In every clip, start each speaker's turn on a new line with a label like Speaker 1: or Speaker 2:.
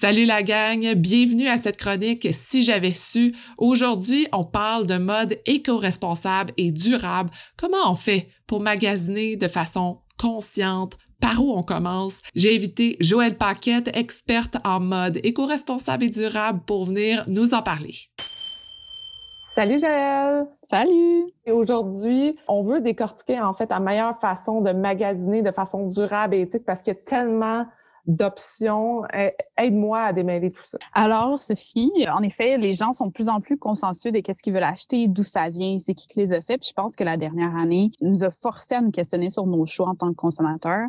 Speaker 1: Salut la gang, bienvenue à cette chronique Si j'avais su. Aujourd'hui, on parle de mode éco-responsable et durable. Comment on fait pour magasiner de façon consciente, par où on commence? J'ai invité Joëlle Paquette, experte en mode éco-responsable et durable, pour venir nous en parler.
Speaker 2: Salut Joëlle!
Speaker 3: Salut!
Speaker 2: aujourd'hui, on veut décortiquer en fait la meilleure façon de magasiner de façon durable et éthique parce qu'il y a tellement d'options. Aide-moi à démêler tout ça.
Speaker 3: Alors, Sophie, en effet, les gens sont de plus en plus consensueux de qu'est-ce qu'ils veulent acheter, d'où ça vient, c'est qui les a fait. Puis je pense que la dernière année nous a forcé à nous questionner sur nos choix en tant que consommateurs.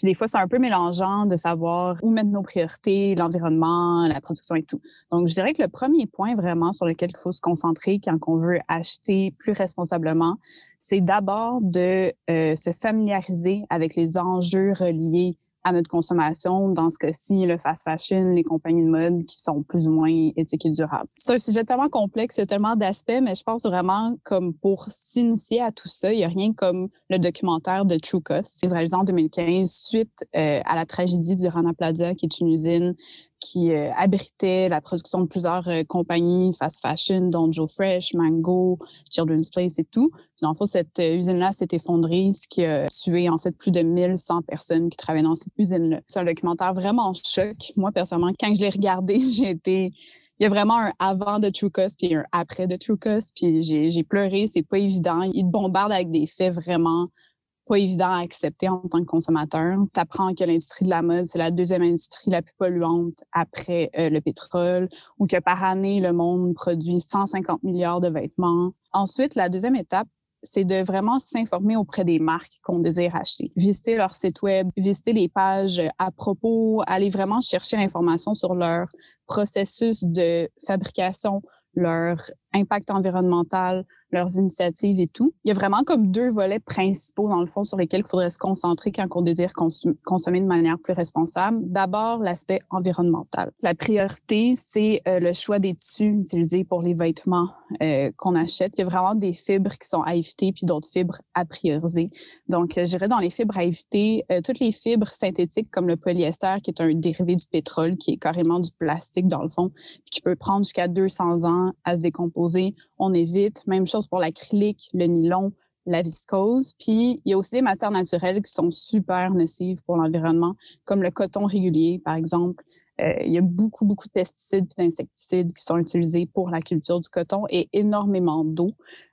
Speaker 3: Puis des fois, c'est un peu mélangeant de savoir où mettre nos priorités, l'environnement, la production et tout. Donc, je dirais que le premier point vraiment sur lequel il faut se concentrer quand on veut acheter plus responsablement, c'est d'abord de euh, se familiariser avec les enjeux reliés à notre consommation, dans ce cas-ci, le fast fashion, les compagnies de mode qui sont plus ou moins éthiques et durables. C'est un sujet tellement complexe, il y a tellement d'aspects, mais je pense vraiment comme pour s'initier à tout ça, il n'y a rien comme le documentaire de True Cost, réalisé en 2015 suite euh, à la tragédie du Rana Plaza, qui est une usine qui euh, abritait la production de plusieurs euh, compagnies fast fashion, dont Joe Fresh, Mango, Children's Place et tout. Puis, dans le fond, cette euh, usine-là s'est effondrée, ce qui a tué en fait plus de 1100 personnes qui travaillaient dans cette usine-là. C'est un documentaire vraiment choc. Moi, personnellement, quand je l'ai regardé, j'ai été il y a vraiment un avant de True Cost puis un après de True Cost. Puis j'ai pleuré, c'est pas évident. Il te bombarde avec des faits vraiment pas évident à accepter en tant que consommateur. Tu apprends que l'industrie de la mode, c'est la deuxième industrie la plus polluante après euh, le pétrole, ou que par année, le monde produit 150 milliards de vêtements. Ensuite, la deuxième étape, c'est de vraiment s'informer auprès des marques qu'on désire acheter. Visiter leur site web, visiter les pages à propos, aller vraiment chercher l'information sur leur processus de fabrication, leur impact environnemental, leurs initiatives et tout. Il y a vraiment comme deux volets principaux, dans le fond, sur lesquels il faudrait se concentrer quand on désire consommer de manière plus responsable. D'abord, l'aspect environnemental. La priorité, c'est euh, le choix des tissus utilisés pour les vêtements euh, qu'on achète. Il y a vraiment des fibres qui sont à éviter, puis d'autres fibres à prioriser. Donc, euh, je dirais dans les fibres à éviter, toutes les fibres synthétiques comme le polyester, qui est un dérivé du pétrole, qui est carrément du plastique dans le fond, qui peut prendre jusqu'à 200 ans à se décomposer. On évite. Même chose pour l'acrylique, le nylon, la viscose. Puis, il y a aussi des matières naturelles qui sont super nocives pour l'environnement, comme le coton régulier, par exemple, euh, il y a beaucoup, beaucoup de pesticides et d'insecticides qui sont utilisés pour la culture du coton et énormément d'eau.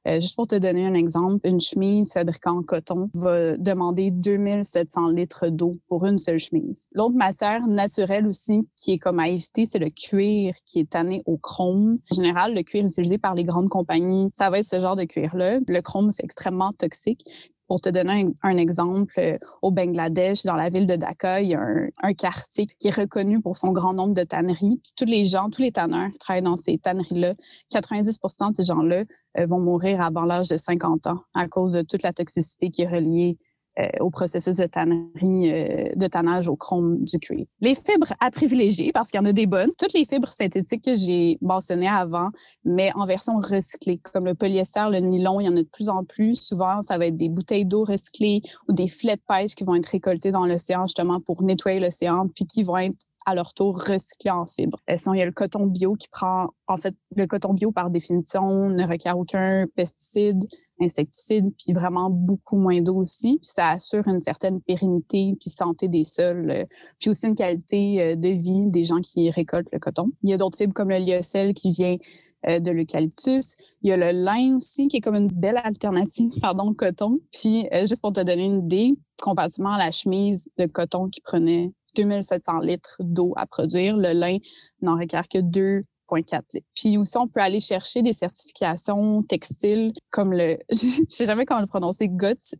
Speaker 3: Euh, juste pour te donner un exemple, une chemise fabriquée en coton va demander 2700 litres d'eau pour une seule chemise. L'autre matière naturelle aussi qui est comme à éviter, c'est le cuir qui est tanné au chrome. En général, le cuir utilisé par les grandes compagnies, ça va être ce genre de cuir-là. Le chrome, c'est extrêmement toxique. Pour te donner un, exemple, euh, au Bangladesh, dans la ville de Dhaka, il y a un, quartier qui est reconnu pour son grand nombre de tanneries. Puis tous les gens, tous les tanneurs qui travaillent dans ces tanneries-là, 90 de ces gens-là euh, vont mourir avant l'âge de 50 ans à cause de toute la toxicité qui est reliée au processus de tannerie, euh, de tannage au chrome du cuir. Les fibres à privilégier, parce qu'il y en a des bonnes, toutes les fibres synthétiques que j'ai mentionnées avant, mais en version recyclée, comme le polyester, le nylon, il y en a de plus en plus. Souvent, ça va être des bouteilles d'eau recyclées ou des filets de pêche qui vont être récoltés dans l'océan justement pour nettoyer l'océan, puis qui vont être à leur tour recyclés en fibres. Euh, sinon, il y a le coton bio qui prend, en fait, le coton bio par définition ne requiert aucun pesticide, insecticides, puis vraiment beaucoup moins d'eau aussi. Puis ça assure une certaine pérennité puis santé des sols, euh, puis aussi une qualité euh, de vie des gens qui récoltent le coton. Il y a d'autres fibres comme le lyocell qui vient euh, de l'eucalyptus. Il y a le lin aussi qui est comme une belle alternative, pardon, coton. Puis juste pour te donner une idée, comparativement à la chemise de coton qui prenait 2700 litres d'eau à produire, le lin n'en requiert que puis aussi, on peut aller chercher des certifications textiles comme le, je sais jamais comment le prononcer, GOTS,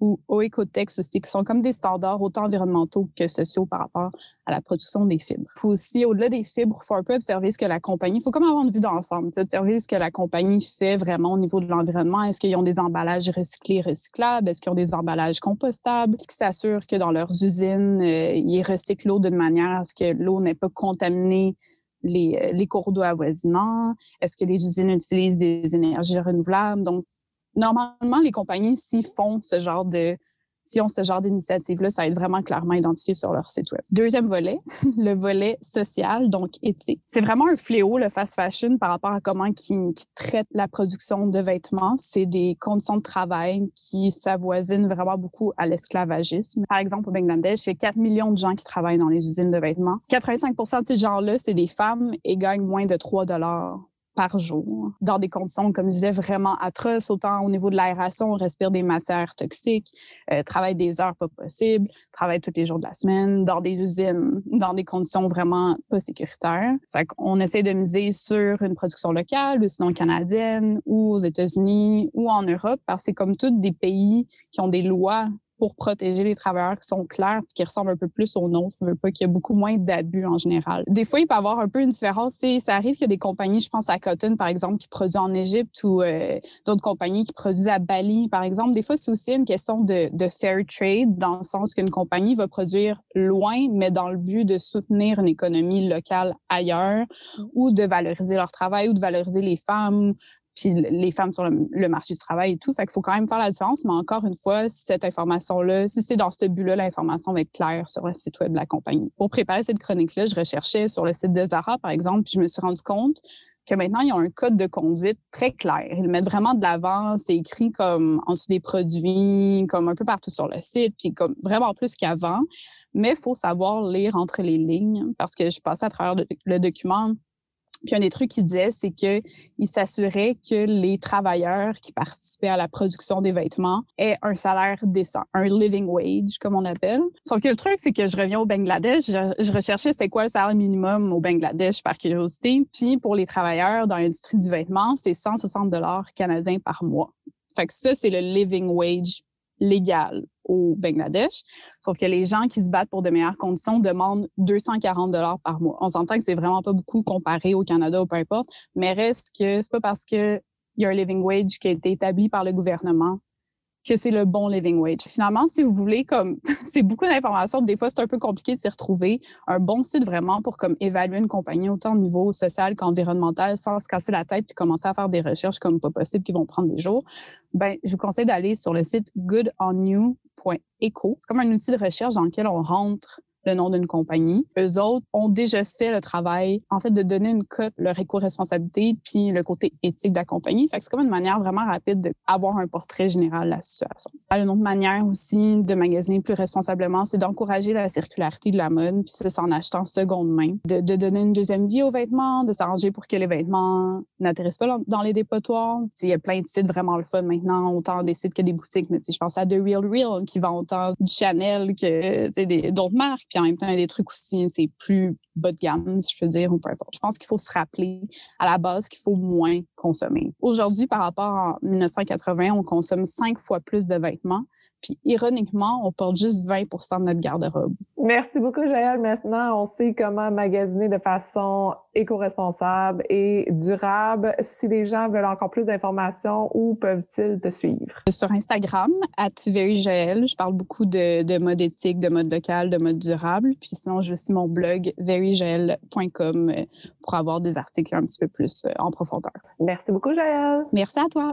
Speaker 3: ou OECOTEX aussi, qui sont comme des standards autant environnementaux que sociaux par rapport à la production des fibres. Faut aussi, au-delà des fibres, faut un peu observer ce que la compagnie, faut comme avoir une vue d'ensemble, observer ce que la compagnie fait vraiment au niveau de l'environnement. Est-ce qu'ils ont des emballages recyclés, recyclables? Est-ce qu'ils ont des emballages compostables? Qui s'assurent que dans leurs usines, euh, ils recyclent l'eau d'une manière à ce que l'eau n'est pas contaminée les, euh, les cours d'eau avoisinants? Est-ce que les usines utilisent des énergies renouvelables? Donc, normalement, les compagnies, s'ils font ce genre de si ont ce genre d'initiative-là, ça va être vraiment clairement identifié sur leur site web. Deuxième volet, le volet social, donc éthique. C'est vraiment un fléau, le fast fashion, par rapport à comment qui, traite la production de vêtements. C'est des conditions de travail qui s'avoisinent vraiment beaucoup à l'esclavagisme. Par exemple, au Bangladesh, il y a 4 millions de gens qui travaillent dans les usines de vêtements. 85% de ces gens-là, c'est des femmes et gagnent moins de 3 dollars par jour, dans des conditions, comme je disais, vraiment atroces, autant au niveau de l'aération, on respire des matières toxiques, euh, travaille des heures pas possibles, travaille tous les jours de la semaine, dans des usines, dans des conditions vraiment pas sécuritaires. Fait qu'on essaie de miser sur une production locale, ou sinon canadienne, ou aux États-Unis, ou en Europe, parce que c'est comme tous des pays qui ont des lois pour protéger les travailleurs qui sont clairs et qui ressemblent un peu plus aux nôtres. Je veux pas qu'il y ait beaucoup moins d'abus en général. Des fois, il peut y avoir un peu une différence. Ça arrive qu'il y a des compagnies, je pense à Cotton, par exemple, qui produisent en Égypte ou euh, d'autres compagnies qui produisent à Bali, par exemple. Des fois, c'est aussi une question de, de fair trade, dans le sens qu'une compagnie va produire loin, mais dans le but de soutenir une économie locale ailleurs ou de valoriser leur travail ou de valoriser les femmes puis les femmes sur le, marché du travail et tout. Fait qu'il faut quand même faire la différence. Mais encore une fois, cette information-là, si c'est dans ce but-là, l'information va être claire sur le site web de la compagnie. Pour préparer cette chronique-là, je recherchais sur le site de Zara, par exemple, puis je me suis rendu compte que maintenant, ils ont un code de conduite très clair. Ils mettent vraiment de l'avant. C'est écrit comme en dessous des produits, comme un peu partout sur le site, puis comme vraiment plus qu'avant. Mais il faut savoir lire entre les lignes parce que je passais à travers le document puis un des trucs qu'il disait, c'est qu'il s'assurait que les travailleurs qui participaient à la production des vêtements aient un salaire décent, un living wage, comme on appelle. Sauf que le truc, c'est que je reviens au Bangladesh, je, recherchais c'est quoi le salaire minimum au Bangladesh par curiosité. Puis pour les travailleurs dans l'industrie du vêtement, c'est 160 dollars canadiens par mois. Fait que ça, c'est le living wage légal au Bangladesh. Sauf que les gens qui se battent pour de meilleures conditions demandent 240 dollars par mois. On s'entend que c'est vraiment pas beaucoup comparé au Canada ou peu importe, mais reste que c'est pas parce qu'il y a un living wage qui a été établi par le gouvernement que c'est le bon living wage. Finalement, si vous voulez, comme c'est beaucoup d'informations, des fois c'est un peu compliqué de s'y retrouver. Un bon site vraiment pour comme évaluer une compagnie autant au niveau social qu'environnemental sans se casser la tête puis commencer à faire des recherches comme pas possible qui vont prendre des jours. Ben, je vous conseille d'aller sur le site goodonyou.eco. C'est comme un outil de recherche dans lequel on rentre le nom d'une compagnie. Eux autres ont déjà fait le travail, en fait, de donner une cote, leur éco-responsabilité, puis le côté éthique de la compagnie. Fait que c'est comme une manière vraiment rapide d'avoir un portrait général de la situation. Une autre manière aussi de magasiner plus responsablement, c'est d'encourager la circularité de la mode, puis c'est en achetant seconde main, de, donner une deuxième vie aux vêtements, de s'arranger pour que les vêtements n'atterrissent pas dans les dépotoirs. Il y a plein de sites vraiment le fun maintenant, autant des sites que des boutiques, mais je pense à The Real Real qui vend autant du Chanel que d'autres marques en même temps, il y a des trucs aussi, c'est plus bas de gamme, si je peux dire, ou peu importe. Je pense qu'il faut se rappeler à la base qu'il faut moins consommer. Aujourd'hui, par rapport à 1980, on consomme cinq fois plus de vêtements. Puis ironiquement, on porte juste 20% de notre garde-robe.
Speaker 2: Merci beaucoup, Jaël. Maintenant, on sait comment magasiner de façon éco-responsable et durable. Si les gens veulent encore plus d'informations, où peuvent-ils te suivre?
Speaker 3: Sur Instagram, at veryjael. Je parle beaucoup de, mode éthique, de mode local, de mode durable. Puis sinon, j'ai aussi mon blog veryjael.com pour avoir des articles un petit peu plus euh, en profondeur.
Speaker 2: Merci beaucoup, Jaël.
Speaker 3: Merci à toi.